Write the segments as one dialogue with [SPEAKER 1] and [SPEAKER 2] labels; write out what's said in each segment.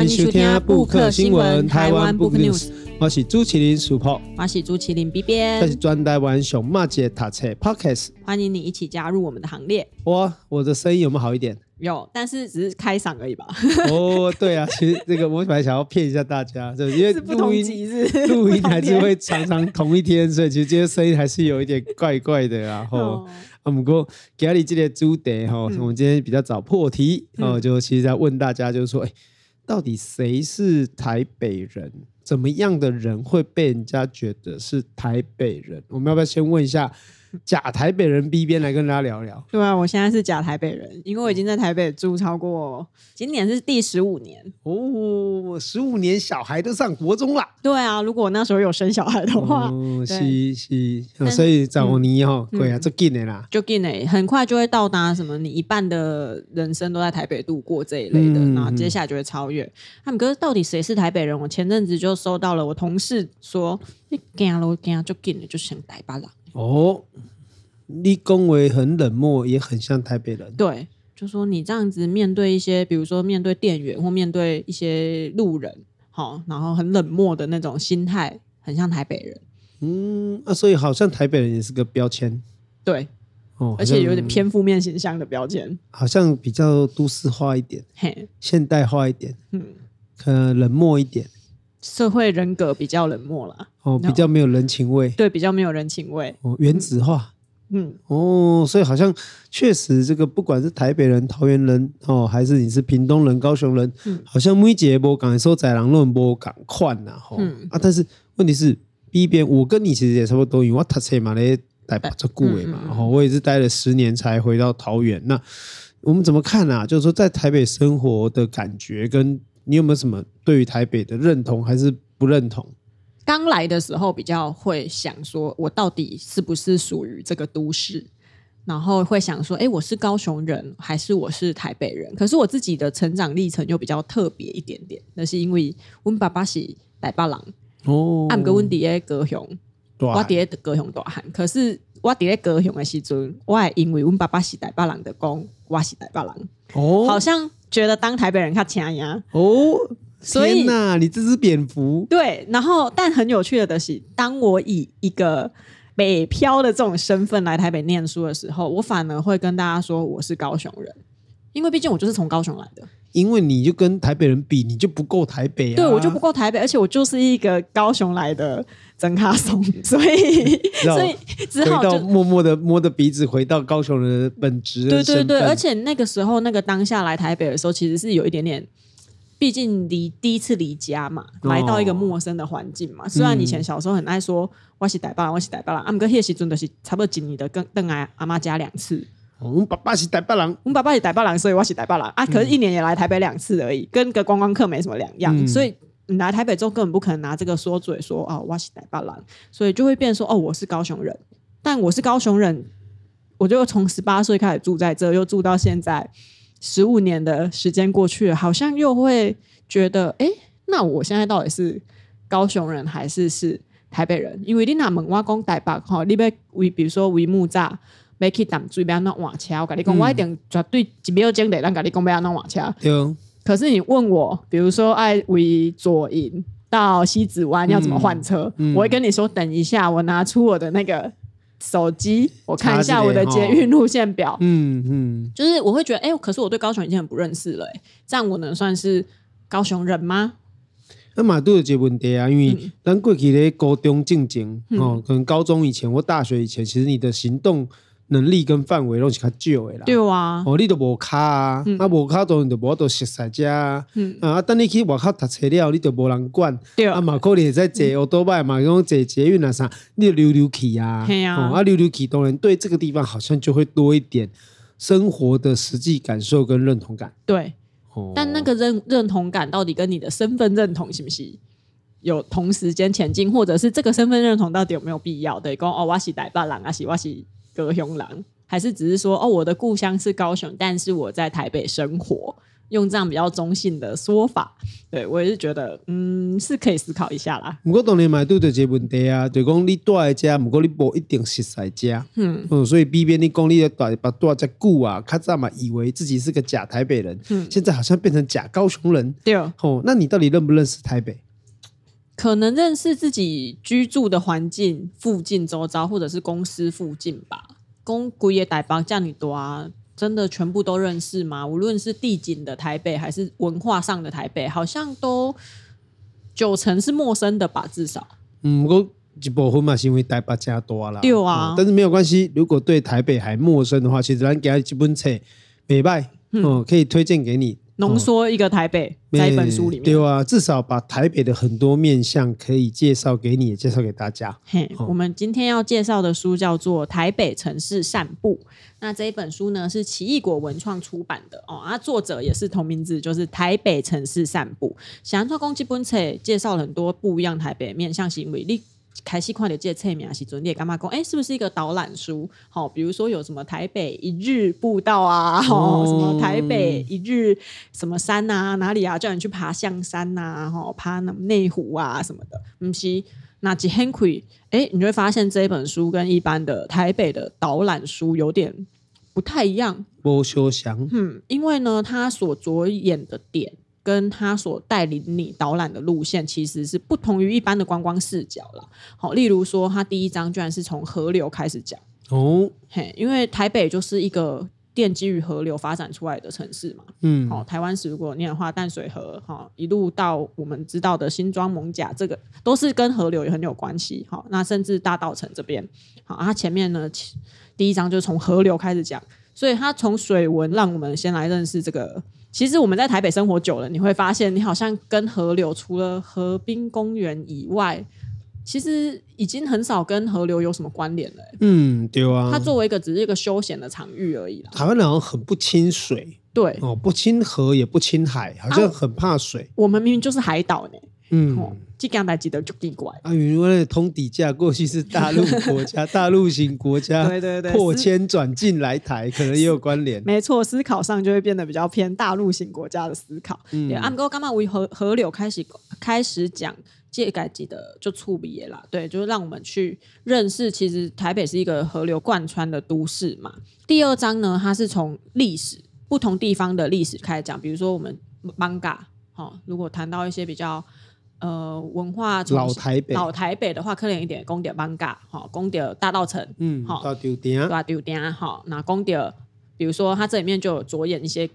[SPEAKER 1] 欢迎收听布克新闻台湾 Book News，我是朱麒麟 Super，
[SPEAKER 2] 我是朱麒麟 B 编，
[SPEAKER 1] 这是专台湾熊妈姐读册 Podcast，
[SPEAKER 2] 欢迎你一起加入我们的行列。
[SPEAKER 1] 哇，我的声音有没有好一点？
[SPEAKER 2] 有，但是只是开嗓而已吧。
[SPEAKER 1] 哦，对啊，其实这个我本来想要骗一下大家，就因为 录音录音还是会常常同一天，所以其实今天声音还是有一点怪怪的。然后，哦、啊，不过给你这个主题哈，我们今天比较早破题，然、嗯，就其实在问大家，就是说，哎，到底谁是台北人？怎么样的人会被人家觉得是台北人？我们要不要先问一下？假台北人 B 边来跟大家聊聊。
[SPEAKER 2] 对啊，我现在是假台北人，因为我已经在台北住超过，今年是第十五年
[SPEAKER 1] 哦，十五年小孩都上国中了。
[SPEAKER 2] 对啊，如果我那时候有生小孩的话，
[SPEAKER 1] 哦，是是，所以找你哈，对啊，就近的啦，
[SPEAKER 2] 就近的，很快就会到达什么，你一半的人生都在台北度过这一类的，然后接下来就会超越。他们哥到底谁是台北人？我前阵子就收到了我同事说，你干了，干就近的，就想台北人。
[SPEAKER 1] 哦，你恭维很冷漠，也很像台北人。
[SPEAKER 2] 对，就说你这样子面对一些，比如说面对店员或面对一些路人，好，然后很冷漠的那种心态，很像台北人。
[SPEAKER 1] 嗯，啊，所以好像台北人也是个标签。
[SPEAKER 2] 对，哦，而且有点偏负面形象的标签，
[SPEAKER 1] 好像比较都市化一点，嘿，现代化一点，嗯，可能冷漠一点。
[SPEAKER 2] 社会人格比较冷漠啦，
[SPEAKER 1] 哦，比较没有人情味，
[SPEAKER 2] 对，比较没有人情味，
[SPEAKER 1] 哦，原子化，
[SPEAKER 2] 嗯，
[SPEAKER 1] 哦，所以好像确实这个不管是台北人、桃园人，哦，还是你是屏东人、高雄人，嗯，好像每一个不敢说在人论不敢宽呐，吼，嗯。啊，但是问题是 B 边，我跟你其实也差不多，因为我读册嘛咧台北做顾问嘛，然后我也是待了十年才回到桃园，那我们怎么看啊？就是说在台北生活的感觉跟。你有没有什么对于台北的认同还是不认同？
[SPEAKER 2] 刚来的时候比较会想说，我到底是不是属于这个都市？然后会想说，哎，我是高雄人还是我是台北人？可是我自己的成长历程又比较特别一点点，那是因为我爸爸是台北人哦，俺个温迪在高雄，我在高雄大汉。可是我在高雄的时阵，我还因为我爸爸是台北人的讲，我是台北人哦，好像。觉得当台北人看强呀
[SPEAKER 1] 哦，所以天哪，你这只蝙蝠
[SPEAKER 2] 对，然后但很有趣的的是，当我以一个北漂的这种身份来台北念书的时候，我反而会跟大家说我是高雄人，因为毕竟我就是从高雄来的。
[SPEAKER 1] 因为你就跟台北人比，你就不够台北啊！
[SPEAKER 2] 对，我就不够台北，而且我就是一个高雄来的曾卡松，所以所以只好就
[SPEAKER 1] 默默的摸着鼻子回到高雄人的本质。
[SPEAKER 2] 对对对，而且那个时候那个当下来台北的时候，其实是有一点点，毕竟离第一次离家嘛，来到一个陌生的环境嘛。哦、虽然以前小时候很爱说我是台北人，我是台北人，阿姆哥那时阵的是差不多几年的跟邓来阿妈家两次。
[SPEAKER 1] 我们爸爸是台北人，
[SPEAKER 2] 我们爸爸是台北人，所以我是台北人啊。可是，一年也来台北两次而已，跟个观光客没什么两样。嗯、所以，你来台北之后，根本不可能拿这个说嘴说哦，我是台北人，所以就会变说哦，我是高雄人。但我是高雄人，我就从十八岁开始住在这，又住到现在十五年的时间过去了，好像又会觉得，哎，那我现在到底是高雄人还是是台北人？因为你那门挖工台北哈，你被为比如说为木栅。没去挡住，不要弄换车。我跟你讲，我一定绝对一秒钟内咱跟你讲不要弄换车。
[SPEAKER 1] 对。
[SPEAKER 2] 可是你问我，比如说爱为左营到西子湾要怎么换车，嗯嗯、我会跟你说，等一下，我拿出我的那个手机，我看一下我的捷运路线表。嗯嗯。就是我会觉得，哎、欸，可是我对高雄已经很不认识了、欸，这样我能算是高雄人吗？
[SPEAKER 1] 那嘛都有这个问题啊，因为咱过去咧高中进前哦，可能高中以前或大学以前，其实你的行动。能力跟范围拢是较少的啦。
[SPEAKER 2] 对啊，
[SPEAKER 1] 哦，你都无卡啊，嗯、啊无卡当然就无多熟悉者啊。嗯、啊，等你去外口读册了，你就无人管。对啊，嘛可能会在坐欧多拜嘛，讲坐捷运啊啥，你就溜溜去啊。对啊，啊溜溜去，当然对这个地方好像就会多一点生活的实际感受跟认同感。
[SPEAKER 2] 对，哦、但那个认认同感到底跟你的身份认同是不是有同时间前进，或者是这个身份认同到底有没有必要？对，讲哦，我是台北人啊，是我是。高雄人，还是只是说哦，我的故乡是高雄，但是我在台北生活，用这样比较中性的说法，对我也是觉得，嗯，是可以思考一下啦。
[SPEAKER 1] 不过当年买对的这个问题啊，就讲你住在家，不过你不一定实在家，嗯，嗯，所以避免你讲你的大把住在久啊，较早嘛以为自己是个假台北人，嗯，现在好像变成假高雄人，
[SPEAKER 2] 对，哦，
[SPEAKER 1] 那你到底认不认识台北？
[SPEAKER 2] 可能认识自己居住的环境附近周遭，或者是公司附近吧。公古也台北这样多啊。真的全部都认识吗？无论是地景的台北，还是文化上的台北，好像都九成是陌生的吧，至少。
[SPEAKER 1] 嗯，我一部分嘛是因为台北加多了。
[SPEAKER 2] 对啊、嗯，
[SPEAKER 1] 但是没有关系。如果对台北还陌生的话，其实咱给他几本册，北拜，嗯，可以推荐给你。
[SPEAKER 2] 浓缩一个台北，在一本书里面，
[SPEAKER 1] 对啊，至少把台北的很多面向可以介绍给你，也介绍给大家。
[SPEAKER 2] 嘿，我们今天要介绍的书叫做《台北城市散步》，那这一本书呢是奇异果文创出版的哦，啊，作者也是同名字，就是《台北城市散步》。想做攻击本册介绍了很多不一样台北面向行为力。开始看到这个册面是准你干嘛讲？哎，是不是一个导览书？好，比如说有什么台北一日步道啊，哦，什么台北一日什么山啊，哪里啊，叫你去爬象山呐，哈，爬那内湖啊什么的。不是，那几很亏，哎，你就会发现这本书跟一般的台北的导览书有点不太一样。
[SPEAKER 1] 不相像，
[SPEAKER 2] 嗯，因为呢，他所着眼的点。跟他所带领你导览的路线，其实是不同于一般的观光视角了。好，例如说，他第一章居然是从河流开始讲哦，嘿，因为台北就是一个奠基于河流发展出来的城市嘛。嗯，好，台湾史如果念的话，淡水河哈一路到我们知道的新庄艋舺，这个都是跟河流也很有关系。好，那甚至大道城这边，好，它前面呢，第一章就从河流开始讲，所以他从水文让我们先来认识这个。其实我们在台北生活久了，你会发现，你好像跟河流除了河滨公园以外，其实已经很少跟河流有什么关联了。
[SPEAKER 1] 嗯，对啊。
[SPEAKER 2] 它作为一个只是一个休闲的场域而已啦。
[SPEAKER 1] 台湾人好像很不亲水，
[SPEAKER 2] 对
[SPEAKER 1] 哦，不亲河也不亲海，好像很怕水。啊，
[SPEAKER 2] 我们明明就是海岛呢。嗯。哦这刚才记得就奇怪
[SPEAKER 1] 啊，因为通底价过去是大陆国家、大陆型国家，对对对，破迁转进来台，可能也有关联。
[SPEAKER 2] 没错，思考上就会变得比较偏大陆型国家的思考。嗯，阿哥刚刚为河河流开始开始讲这改记得就触笔啦，对，就是让我们去认识，其实台北是一个河流贯穿的都市嘛。第二章呢，它是从历史不同地方的历史开始讲，比如说我们艋舺，好，如果谈到一些比较。呃，文化
[SPEAKER 1] 老台北，
[SPEAKER 2] 老台北的话，可能一点公点艋舺，哈，公点大道城，嗯，好，
[SPEAKER 1] 大丢点，
[SPEAKER 2] 大丢点，好，那公点，比如说它这里面就有着眼一些，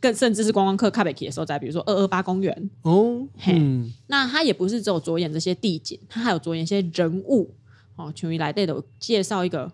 [SPEAKER 2] 更甚至是观光客看不起的时候在，比如说二二八公园，哦，嘿，嗯、那它也不是只有着眼这些地景，它还有着眼一些人物，哦，群于来对的介绍一个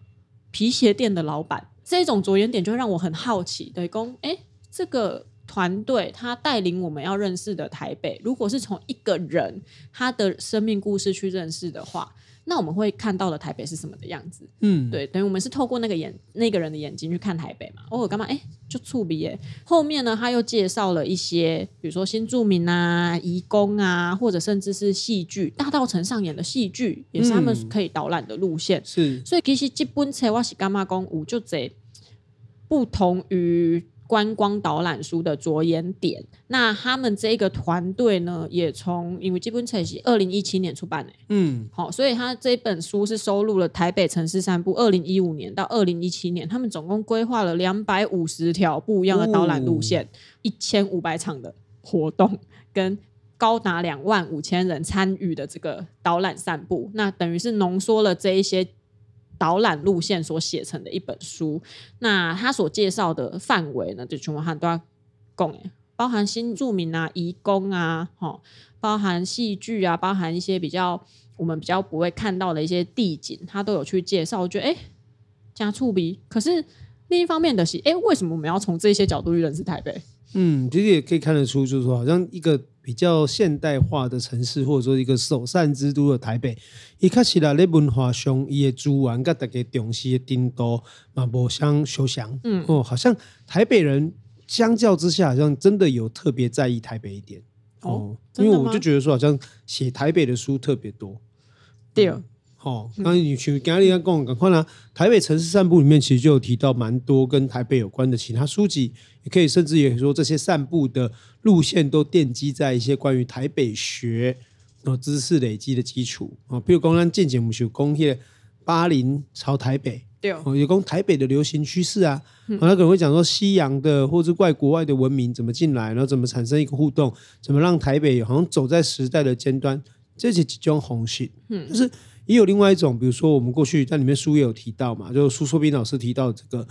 [SPEAKER 2] 皮鞋店的老板，这种着眼点就会让我很好奇，对公，哎，这个。团队他带领我们要认识的台北，如果是从一个人他的生命故事去认识的话，那我们会看到的台北是什么的样子？嗯，对，等于我们是透过那个眼那个人的眼睛去看台北嘛。哦，干嘛？哎，就触鼻耶。后面呢，他又介绍了一些，比如说新住民啊、移工啊，或者甚至是戏剧，大道城上演的戏剧，也是他们可以导览的路线。是，所以其实这本册我是干嘛讲，有就这不同于。观光导览书的着眼点，那他们这个团队呢，也从因为这本册是二零一七年出版的，嗯，好，所以他这本书是收录了台北城市散步二零一五年到二零一七年，他们总共规划了两百五十条不一样的导览路线，一千五百场的活动，跟高达两万五千人参与的这个导览散步，那等于是浓缩了这一些。导览路线所写成的一本书，那他所介绍的范围呢，就全部很多讲，包含新著名啊、移工啊，哈，包含戏剧啊，包含一些比较我们比较不会看到的一些地景，他都有去介绍。我觉得哎，加触鼻。可是另一方面的是，哎，为什么我们要从这些角度去认识台北？嗯，
[SPEAKER 1] 其实也可以看得出，就是说，好像一个。比较现代化的城市，或者说一个首善之都的台北，伊开始啦，咧文化上，伊的资源跟大家重视的程度嘛，无相相像。嗯，哦，好像台北人相较之下，好像真的有特别在意台北一点。哦，因为我就觉得说，好像写台北的书特别多。
[SPEAKER 2] 对、嗯。
[SPEAKER 1] 哦，刚才你去刚刚你讲赶快啦，台北城市散步里面其实就有提到蛮多跟台北有关的其他书籍，也可以甚至也说这些散步的路线都奠基在一些关于台北学哦知识累积的基础啊，比如刚刚见节目有讲些巴林朝台北，
[SPEAKER 2] 对
[SPEAKER 1] 哦，有讲台北的流行趋势啊，那可能会讲说西洋的或者外国外的文明怎么进来，然后怎么产生一个互动，怎么让台北好像走在时代的尖端，这些几种红线，嗯，就是。也有另外一种，比如说我们过去在里面书也有提到嘛，就苏硕斌老师提到这个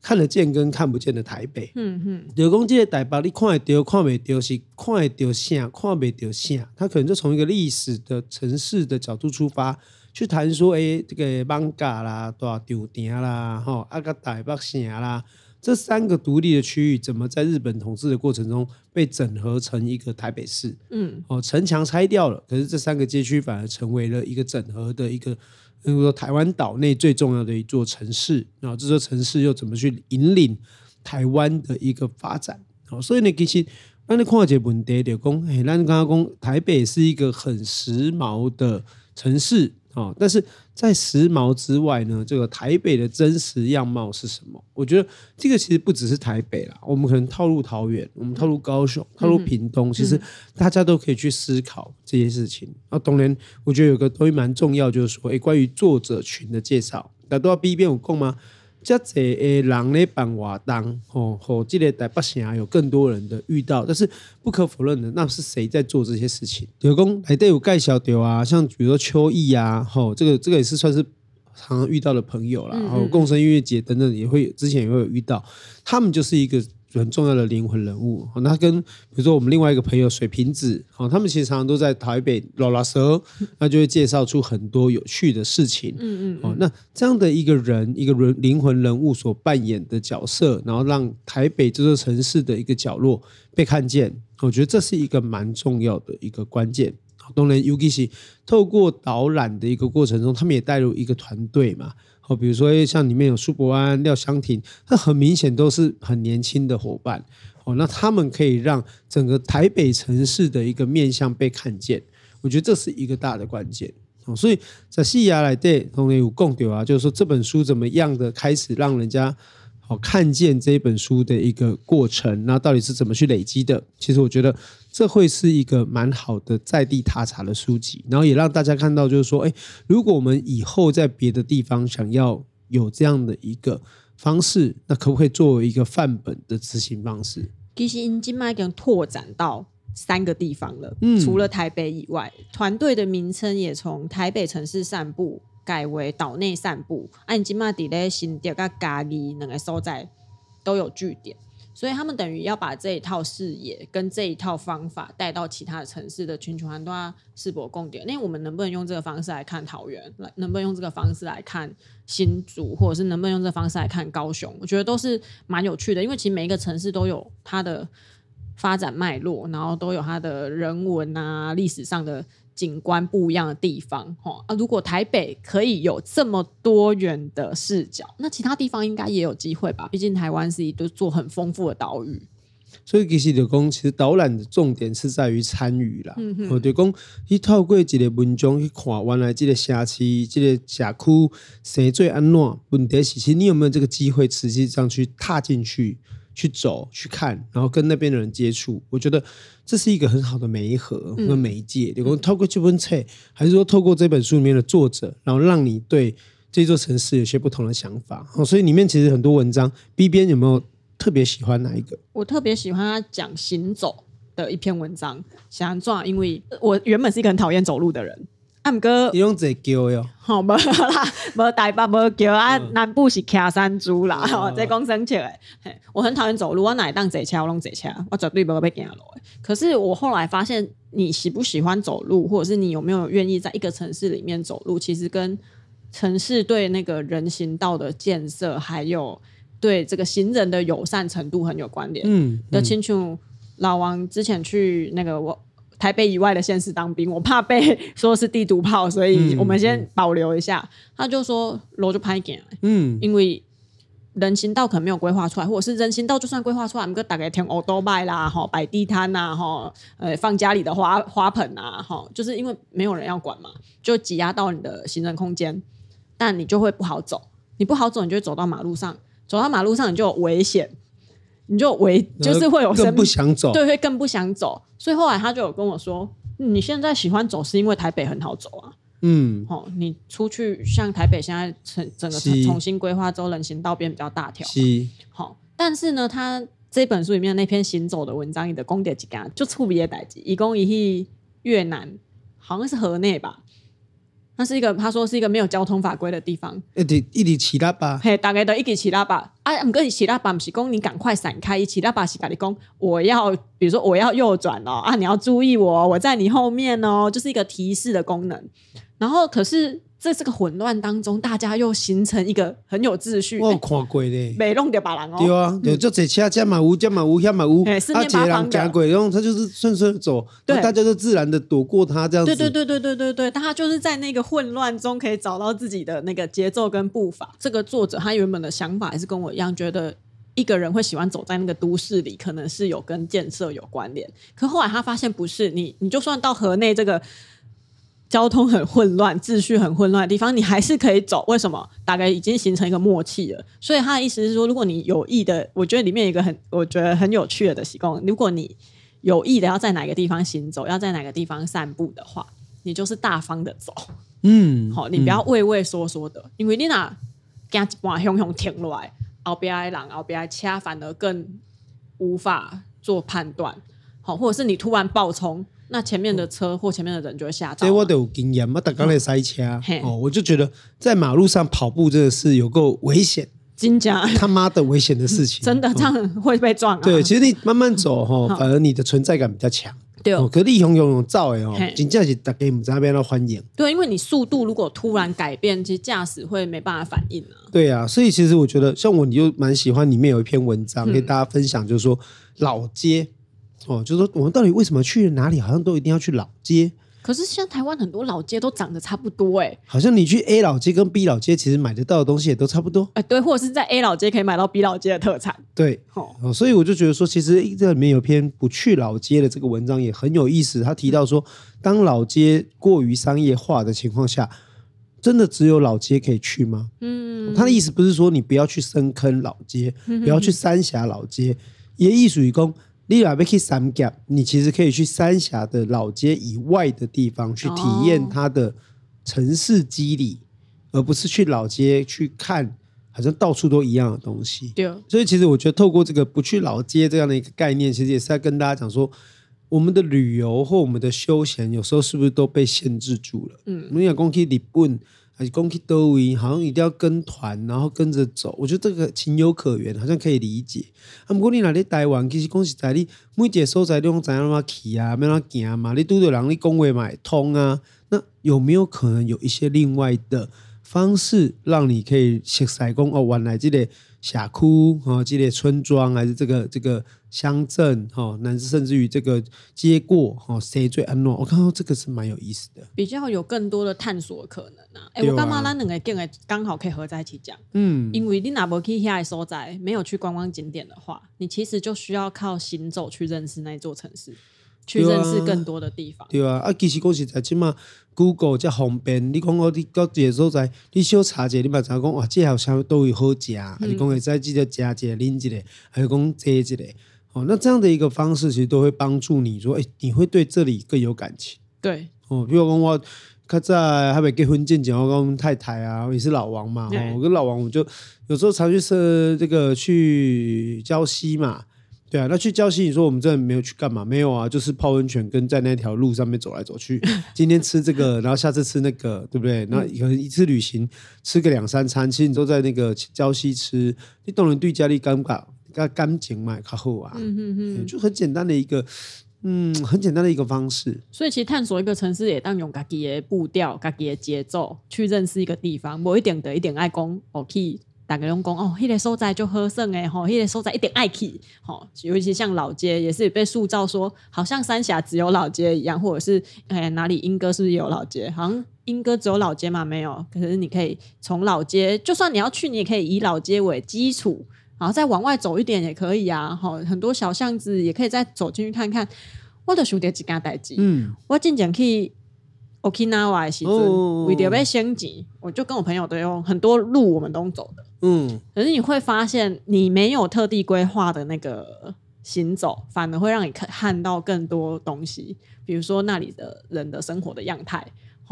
[SPEAKER 1] 看得见跟看不见的台北。嗯嗯，有讲这个台北，你看得到看不到是看得到啥，看不到啥，他可能就从一个历史的城市的角度出发，去谈说，哎，这个艋舺啦，大稻埕啦，吼，啊个台北城啦。这三个独立的区域怎么在日本统治的过程中被整合成一个台北市？嗯，哦，城墙拆掉了，可是这三个街区反而成为了一个整合的一个，比如说台湾岛内最重要的一座城市。然后这座城市又怎么去引领台湾的一个发展？哦，所以呢，其实那你看这问题就讲，哎，那你刚刚讲台北是一个很时髦的城市。哦，但是在时髦之外呢，这个台北的真实样貌是什么？我觉得这个其实不只是台北啦，我们可能套入桃园，我们套入高雄，套入屏东，其实大家都可以去思考这些事情。啊，当然，我觉得有个东西蛮重要，就是说，诶，关于作者群的介绍，那都要逼一遍有空吗？这侪诶人咧办活动，吼吼，这个台北城有更多人的遇到，但是不可否认的，那是谁在做这些事情？有讲还得有盖小丢啊，像比如说秋意啊，吼，这个这个也是算是常常遇到的朋友啦，然后共生音乐节等等也会之前也会有遇到，他们就是一个。很重要的灵魂人物，那跟比如说我们另外一个朋友水瓶子，他们其实常常都在台北拉拉蛇，那就会介绍出很多有趣的事情。嗯嗯，那这样的一个人，一个人灵魂人物所扮演的角色，然后让台北这座城市的一个角落被看见，我觉得这是一个蛮重要的一个关键。当然，尤其是透过导览的一个过程中，他们也带入一个团队嘛。哦，比如说像里面有苏伯安、廖湘婷，那很明显都是很年轻的伙伴。哦，那他们可以让整个台北城市的一个面向被看见，我觉得这是一个大的关键。哦，所以在西雅来对同学有共点啊，就是说这本书怎么样的开始让人家。好，看见这本书的一个过程，那到底是怎么去累积的？其实我觉得这会是一个蛮好的在地踏查的书籍，然后也让大家看到，就是说，哎，如果我们以后在别的地方想要有这样的一个方式，那可不可以作为一个范本的执行方式？
[SPEAKER 2] 其实已经已经拓展到三个地方了，嗯，除了台北以外，团队的名称也从台北城市散步。改为岛内散步，按金马底咧新店跟嘉义两个所在都有据点，所以他们等于要把这一套视野跟这一套方法带到其他的城市的群群团都要世博共点。那我们能不能用这个方式来看桃园？来，能不能用这个方式来看新竹，或者是能不能用这个方式来看高雄？我觉得都是蛮有趣的，因为其实每一个城市都有它的发展脉络，然后都有它的人文啊、历史上的。景观不一样的地方，哈啊！如果台北可以有这么多元的视角，那其他地方应该也有机会吧？毕竟台湾是一个做很丰富的岛屿，
[SPEAKER 1] 所以其实就讲，其实导览的重点是在于参与啦。嗯哼，就讲你透过一个文章去看原来这个城市、这个社区谁最安乐？问题是，其实你有没有这个机会，实际上去踏进去？去走去看，然后跟那边的人接触，我觉得这是一个很好的媒合和媒介。你、嗯、透过这本册，还是说透过这本书里面的作者，然后让你对这座城市有些不同的想法。哦，所以里面其实很多文章，B 边有没有特别喜欢哪一个？
[SPEAKER 2] 我特别喜欢他讲行走的一篇文章，想壮，因为我原本是一个很讨厌走路的人。毋过，
[SPEAKER 1] 你用这叫哟？
[SPEAKER 2] 好，无啦，无台北无叫啊，南部是骑山猪啦，哦，这讲生切诶。我很讨厌走路，我哪会当坐车，我拢坐车，我绝对不会被行路。可是我后来发现，你喜不喜欢走路，或者是你有没有愿意在一个城市里面走路，其实跟城市对那个人行道的建设，还有对这个行人的友善程度很有关联。嗯，的清楚。老王之前去那个我。台北以外的县市当兵，我怕被 说是地图炮，所以我们先保留一下。嗯。嗯、他就说：“楼就拍给，嗯，因为人行道可能没有规划出来，或者是人行道就算规划出来，我们就大概填欧多拜啦，哈，摆地摊呐，哈，呃，放家里的花花盆啊，哈，就是因为没有人要管嘛，就挤压到你的行人空间，但你就会不好走，你不好走，你就会走到马路上，走到马路上你就有危险，你就为就是会有
[SPEAKER 1] 更不想走，
[SPEAKER 2] 对，会更不想走，所以后来他就有跟我说，你现在喜欢走是因为台北很好走啊。嗯，好、哦，你出去像台北现在整整个重新规划之后，人行道变比较大条。是，好、哦，但是呢，他这本书里面那篇行走的文章，你的公点几干就触别代志，一共一去越南，好像是河内吧。那是一个他说是一个没有交通法规的地方。
[SPEAKER 1] 一直一直骑喇叭，
[SPEAKER 2] 嘿，大概都一直骑喇叭。啊，唔过你骑喇叭不是讲你赶快闪开，一骑喇叭是跟你讲我要，比如说我要右转哦，啊，你要注意我，我在你后面哦，就是一个提示的功能。然后，可是在这个混乱当中，大家又形成一个很有秩序。
[SPEAKER 1] 我有看过嘞，
[SPEAKER 2] 没弄掉把人哦。
[SPEAKER 1] 对啊，有就这车这马乌这马乌这马乌，
[SPEAKER 2] 哎，四面八方的。
[SPEAKER 1] 然后他就是顺顺走，对，大家都自然的躲过他这样子。
[SPEAKER 2] 对对对对对对对，他就是在那个混乱中可以找到自己的那个节奏跟步伐。这个作者他原本的想法还是跟我一样，觉得一个人会喜欢走在那个都市里，可能是有跟建设有关联。可后来他发现不是，你你就算到河内这个。交通很混乱，秩序很混乱的地方，你还是可以走。为什么？大概已经形成一个默契了。所以他的意思是说，如果你有意的，我觉得里面有一个很，我觉得很有趣的习惯。如果你有意的要在哪个地方行走，要在哪个地方散步的话，你就是大方的走。嗯，好，你不要畏畏缩缩的，嗯、因为你那惊一半熊熊停落来，后边的人后边的车反而更无法做判断。好，或者是你突然爆冲。那前面的车或前面的人就会吓到。
[SPEAKER 1] 这我都有经验嘛，大刚在塞车哦，我就觉得在马路上跑步真的是有够危险，
[SPEAKER 2] 真假
[SPEAKER 1] 他妈的危险的事情，
[SPEAKER 2] 真的这样会被撞啊。
[SPEAKER 1] 对，其实你慢慢走哈，反而你的存在感比较强。
[SPEAKER 2] 对，
[SPEAKER 1] 可力雄勇勇造哎哦，真正是大家不在那边的欢迎。
[SPEAKER 2] 对，因为你速度如果突然改变，其实驾驶会没办法反应啊。
[SPEAKER 1] 对啊，所以其实我觉得像我，你就蛮喜欢里面有一篇文章跟大家分享，就是说老街。哦，就是说，我们到底为什么去哪里，好像都一定要去老街？
[SPEAKER 2] 可是现在台湾很多老街都长得差不多，哎，好
[SPEAKER 1] 像你去 A 老街跟 B 老街，其实买得到的东西也都差不多。
[SPEAKER 2] 哎，对，或者是在 A 老街可以买到 B 老街的特产。
[SPEAKER 1] 对，哦，所以我就觉得说，其实这里面有篇不去老街的这个文章也很有意思。他提到说，当老街过于商业化的情况下，真的只有老街可以去吗？嗯，他的意思不是说你不要去深坑老街，不要去三峡老街，也艺术与工。你若要去三峡，你其实可以去三峡的老街以外的地方去体验它的城市肌理，而不是去老街去看，好像到处都一样的东西。对，所以其实我觉得透过这个不去老街这样的一个概念，其实也是在跟大家讲说，我们的旅游或我们的休闲，有时候是不是都被限制住了？嗯，你要讲去日本。还是讲去哪里，好像一定要跟团，然后跟着走。我觉得这个情有可原，好像可以理解。啊，不过你哪里台湾，其实讲实在，你每一个所在你拢知影怎么去啊，要怎么行嘛？你拄着人，你讲话嘛会通啊。那有没有可能有一些另外的方式，让你可以熟悉讲哦，原来这个社区哦，这个村庄还是这个这个。乡镇哈，乃至甚至于这个街过哈，谁最安乐？我看到这个是蛮有意思的，
[SPEAKER 2] 比较有更多的探索可能啊。哎、欸，我干嘛咱两个讲的刚好可以合在一起讲？嗯，因为你哪不去遐所在，没有去观光景点的话，你其实就需要靠行走去认识那座城市，去认识更多的地方。对啊，啊，其实讲实在，起码 Google 这方便。你讲我你到这个所在，你小查一下，你嘛知讲哇，这好像都有好食，还是讲会在记得食一个、啉一个，还是讲坐一个。哦，那这样的一个方式其实都会帮助你说，哎，你会对这里更有感情。对，
[SPEAKER 1] 哦，比如说我他在还没结婚之前，我跟太太啊，我也是老王嘛，哦，我跟老王我就有时候常去是这个去礁溪嘛，对啊，那去礁溪，你说我们真的没有去干嘛？没有啊，就是泡温泉，跟在那条路上面走来走去。今天吃这个，然后下次吃那个，对不对？那可能一次旅行吃个两三餐，其实你都在那个礁溪吃，你懂人对家里尴尬。要干净嘛，较好啊，嗯就很简单的一个，嗯，很简单的一个方式。
[SPEAKER 2] 所以其实探索一个城市，也当用自己的步调、自己的节奏去认识一个地方。某一点的一点爱讲，哦，去大家拢讲哦，迄、那个所在就好耍诶，吼，迄个所在一点爱去，吼，尤其像老街，也是被塑造说，好像三峡只有老街一样，或者是哎哪里莺歌是不是有老街？好像。莺歌只有老街嘛？没有，可是你可以从老街，就算你要去，你也可以以老街为基础，然后再往外走一点也可以啊。好，很多小巷子也可以再走进去看看。我的兄弟几家代志，嗯，我进前去 Okinawa 的时阵，为了要升级，我就跟我朋友都用很多路我们都走的，嗯。可是你会发现，你没有特地规划的那个行走，反而会让你看看到更多东西，比如说那里的人的生活的样态。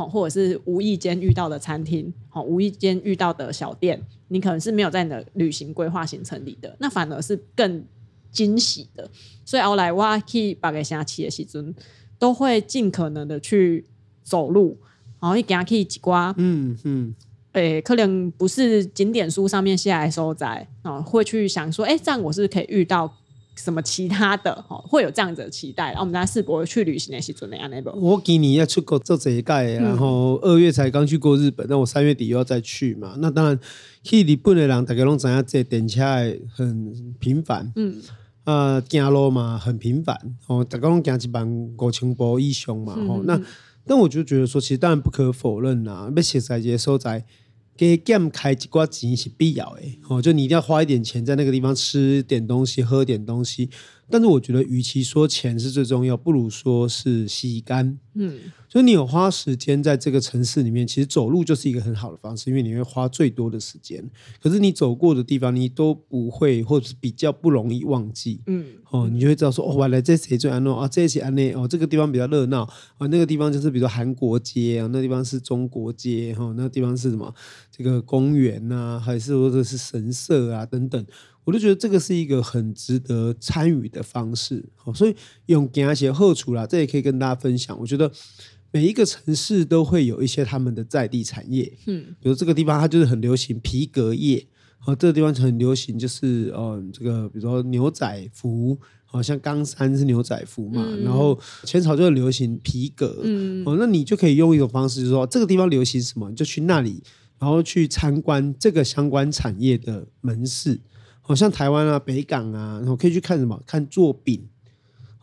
[SPEAKER 2] 或者是无意间遇到的餐厅，好，无意间遇到的小店，你可能是没有在你的旅行规划行程里的，那反而是更惊喜的。所以后来我去八个城市的时阵，都会尽可能的去走路，然后一行去几瓜，嗯嗯，诶、欸，可能不是景点书上面写来收在，啊，会去想说，哎、欸，这样我是可以遇到。什么其他的哈，会有这样子的期待。然后我们在世博去旅行的时候，那样那个。
[SPEAKER 1] 我今年要出国做这一届，然后二月才刚去过日本，那我三月底又要再去嘛。那当然去日本的人，大家拢知影这电车很频繁，嗯，呃，行路嘛很频繁，哦，大家拢行一万五千步以上嘛，吼、嗯，那但我就觉得说，其实当然不可否认呐，要实在这些所在。给减开一寡钱是必要的，哦，就你一定要花一点钱在那个地方吃点东西、喝点东西。但是我觉得，与其说钱是最重要，不如说是吸干。嗯，所以你有花时间在这个城市里面，其实走路就是一个很好的方式，因为你会花最多的时间。可是你走过的地方，你都不会，或者是比较不容易忘记。嗯，哦，你就会知道说，哦，原来这谁最安乐啊？这些安内哦，这个地方比较热闹啊，那个地方就是比如说韩国街啊，那地方是中国街哈，那地方是什么？这个公园呐、啊，还是或者是神社啊等等。我就觉得这个是一个很值得参与的方式，好所以用给他写贺处啦，这也可以跟大家分享。我觉得每一个城市都会有一些他们的在地产业，嗯，比如这个地方它就是很流行皮革业，好，这个地方很流行就是呃这个比如说牛仔服，好像冈山是牛仔服嘛，然后前朝就很流行皮革，嗯，哦，那你就可以用一种方式，就是说这个地方流行什么，你就去那里，然后去参观这个相关产业的门市。好像台湾啊、北港啊，然后可以去看什么？看做饼，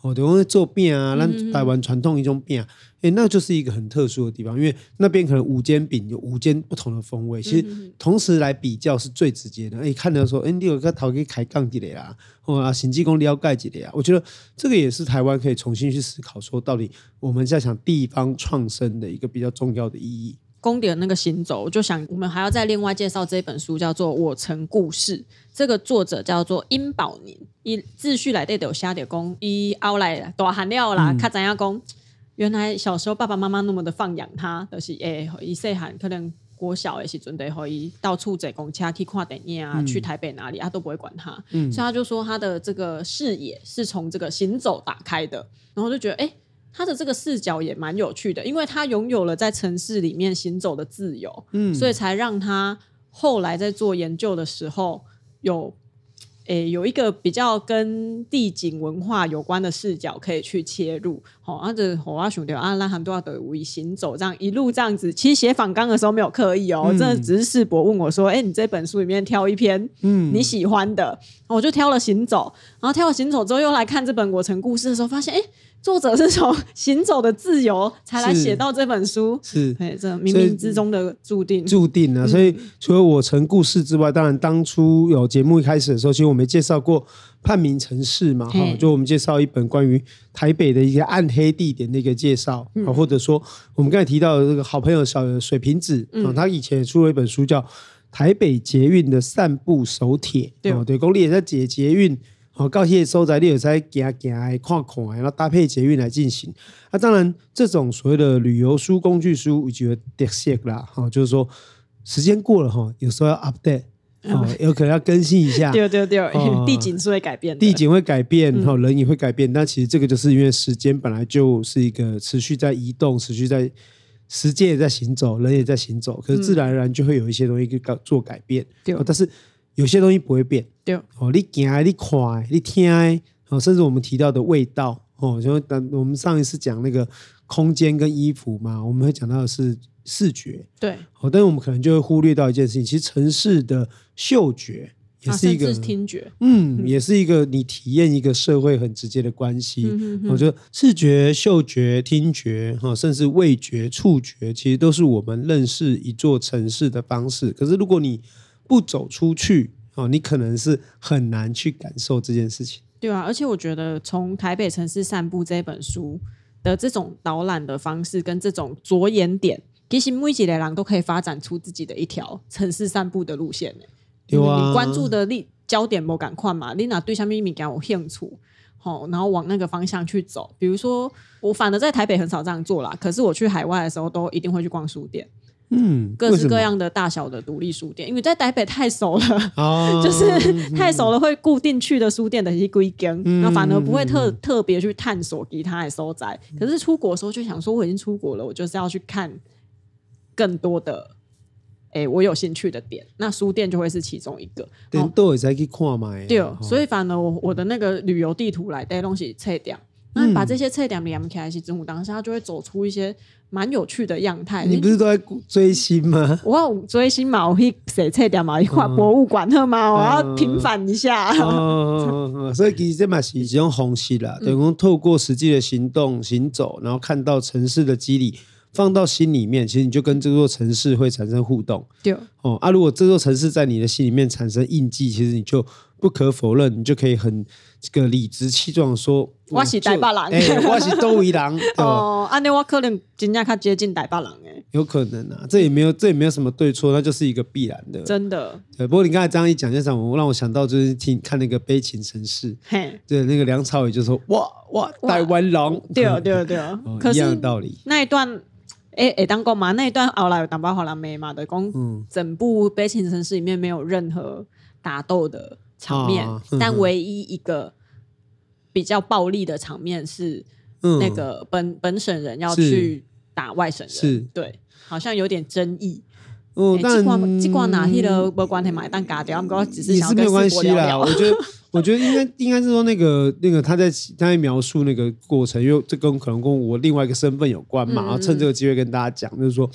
[SPEAKER 1] 哦，对，会做饼啊，那台湾传统一种饼啊，哎，那就是一个很特殊的地方，因为那边可能五间饼有五间不同的风味，其实同时来比较是最直接的。哎，看到说，哎，你有个头可以开杠几的呀？哦啊，行济公撩盖几的呀？我觉得这个也是台湾可以重新去思考，说到底我们在想地方创生的一个比较重要的意义。
[SPEAKER 2] 公点那个行走，我就想我们还要再另外介绍这本书，叫做《我曾故事》。这个作者叫做殷宝宁，以自序来对的有写的讲，伊后来大汉了啦，他怎样讲？原来小时候爸爸妈妈那么的放养他，就是诶，伊细汉可能国小的时阵，得可以到处坐公车去看电影啊，嗯、去台北哪里他都不会管他，嗯、所以他就说他的这个视野是从这个行走打开的，然后就觉得诶。他的这个视角也蛮有趣的，因为他拥有了在城市里面行走的自由，嗯，所以才让他后来在做研究的时候有，诶有一个比较跟地景文化有关的视角可以去切入。好、哦，啊这我阿兄弟啊，那很多的无意行走这样一路这样子，其实写访纲的时候没有刻意哦，嗯、真的只是世博问我说，哎，你这本书里面挑一篇嗯你喜欢的，嗯、我就挑了行走，然后挑了行走之后又来看这本我城故事的时候，发现哎。作者是从行走的自由才来写到这本书，是，哎，这冥冥之中的注定，
[SPEAKER 1] 注定啊！所以除了我城故事之外，当然当初有节目一开始的时候，其实我们介绍过叛明城市嘛，哈，就我们介绍一本关于台北的一些暗黑地点的一个介绍，啊，或者说我们刚才提到的这个好朋友小水瓶子啊，他以前也出了一本书叫《台北捷运的散步手帖》，对，对，公立也在解捷运。好，高铁所在，你有在行行诶看看，然后搭配捷运来进行。那、啊、当然，这种所谓的旅游书、工具书，我觉得特色啦。哈，就是说时间过了哈，有时候要 update，哦，有可能要更新一下。
[SPEAKER 2] 对对对，地景是会改变的，
[SPEAKER 1] 地景会改变，哈，人也会改变。但其实这个就是因为时间本来就是一个持续在移动、持续在时间也在行走，人也在行走，可是自然而然就会有一些东西去做改变。对，但是。有些东西不会变，对。哦，你行，你看，你听，哦，甚至我们提到的味道，哦，就等我们上一次讲那个空间跟衣服嘛，我们会讲到的是视觉，对，哦，但是我们可能就会忽略到一件事情，其实城市的嗅觉也是一个、
[SPEAKER 2] 啊、听觉，
[SPEAKER 1] 嗯，也是一个你体验一个社会很直接的关系。我觉得视觉、嗅觉、听觉，哈，甚至味觉、触觉，其实都是我们认识一座城市的方式。可是如果你不走出去，哦，你可能是很难去感受这件事情。
[SPEAKER 2] 对啊，而且我觉得从台北城市散步这本书的这种导览的方式跟这种着眼点，其实每一个人都可以发展出自己的一条城市散步的路线。有啊，你关注的力焦点不赶快嘛？你哪对下面一米感有兴趣，好，然后往那个方向去走。比如说，我反而在台北很少这样做啦，可是我去海外的时候，都一定会去逛书店。嗯，各式各样的大小的独立书店，因为在台北太熟了，哦、就是太熟了，会固定去的书店的一些规格，那、嗯、反而不会特、嗯、特别去探索其他的所在。可是出国的时候就想说，我已经出国了，我就是要去看更多的。哎、欸，我有兴趣的点，那书店就会是其中一个。
[SPEAKER 1] 点都会再去看嘛？
[SPEAKER 2] 对，哦、所以反而我我的那个旅游地图来带东西测点，那你把这些测点连起来，其实当下就会走出一些蛮有趣的样态。
[SPEAKER 1] 你不是都在追星吗？
[SPEAKER 2] 我要追星嘛，我去写测点嘛，一块博物馆特嘛，我要平反一下。
[SPEAKER 1] 所以其实这嘛是一种方式啦，等于透过实际的行动行走，然后看到城市的肌理。放到心里面，其实你就跟这座城市会产生互动。
[SPEAKER 2] 对
[SPEAKER 1] 哦，啊，如果这座城市在你的心里面产生印记，其实你就不可否认，你就可以很这个理直气壮说：“
[SPEAKER 2] 我是台巴人，
[SPEAKER 1] 哎、欸，我是都一郎。”
[SPEAKER 2] 哦，安尼我可能真正较接近台巴人诶。
[SPEAKER 1] 有可能啊，这也没有，这也没有什么对错，那就是一个必然的。
[SPEAKER 2] 真的。
[SPEAKER 1] 对，不过你刚才这样一讲，就让我让我想到就是听看那个悲情城市，嘿，对，那个梁朝伟就说：“哇哇，台湾人。”
[SPEAKER 2] 对啊对啊对啊，
[SPEAKER 1] 哦、一样的道理。
[SPEAKER 2] 那一段。诶诶，当过嘛？那一段后来有当包好了没嘛？的讲，整部悲情城市里面没有任何打斗的场面，啊嗯、但唯一一个比较暴力的场面是那个本、嗯、本省人要去打外省人，是对，好像有点争议。哦，但这挂这挂哪去了？没关系嘛，但嘎掉，我只是想要跟世博聊聊。
[SPEAKER 1] 我觉得，我觉得应该应该是说那个那个他在他在描述那个过程，因为这跟可能跟我另外一个身份有关嘛。然后趁这个机会跟大家讲，就是说，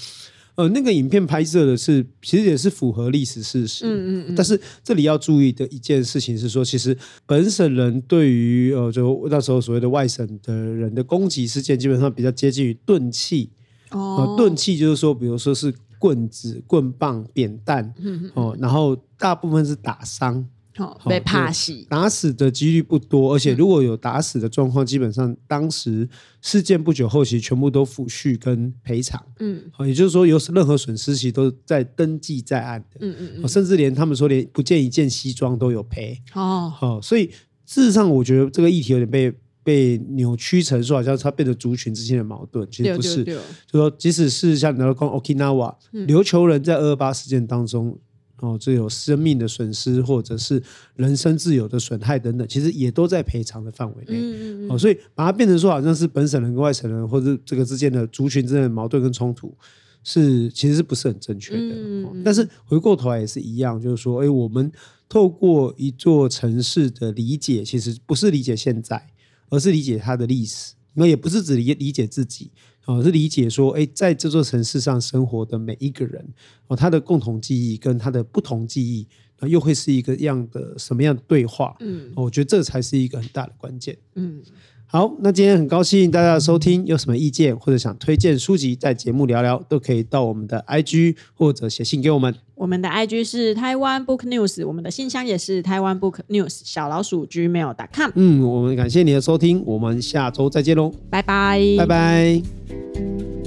[SPEAKER 1] 呃，那个影片拍摄的是其实也是符合历史事实。嗯嗯嗯。但是这里要注意的一件事情是说，其实本省人对于呃就那时候所谓的外省的人的攻击事件，基本上比较接近于钝器。哦。钝器就是说，比如说是。棍子、棍棒、扁担，嗯、哦，然后大部分是打伤，
[SPEAKER 2] 哦，被怕死，
[SPEAKER 1] 打死的几率不多，而且如果有打死的状况，嗯、基本上当时事件不久后期全部都抚恤跟赔偿，嗯，好、哦，也就是说有任何损失其实都在登记在案的，嗯嗯，嗯。甚至连他们说连不见一件西装都有赔，哦，好、哦，所以事实上我觉得这个议题有点被。被扭曲成说好像它变成族群之间的矛盾，其实不是。就说即使是像你要讲 Okinawa 琉球人在二二八事件当中，哦，这有生命的损失或者是人身自由的损害等等，其实也都在赔偿的范围内。嗯嗯哦，所以把它变成说好像是本省人跟外省人或者这个之间的族群之间的矛盾跟冲突，是其实是不是很正确的？嗯。但是回过头来也是一样，就是说，哎，我们透过一座城市的理解，其实不是理解现在。而是理解它的历史，那也不是只理理解自己，而是理解说，哎，在这座城市上生活的每一个人，哦，他的共同记忆跟他的不同记忆，那又会是一个样的什么样的对话？嗯，我觉得这才是一个很大的关键。嗯。好，那今天很高兴大家的收听，有什么意见或者想推荐书籍，在节目聊聊，都可以到我们的 IG 或者写信给我们。
[SPEAKER 2] 我们的 IG 是台湾 Book News，我们的信箱也是台湾 Book News 小老鼠 Gmail.com。嗯，
[SPEAKER 1] 我们感谢你的收听，我们下周再见喽，
[SPEAKER 2] 拜拜，
[SPEAKER 1] 拜拜。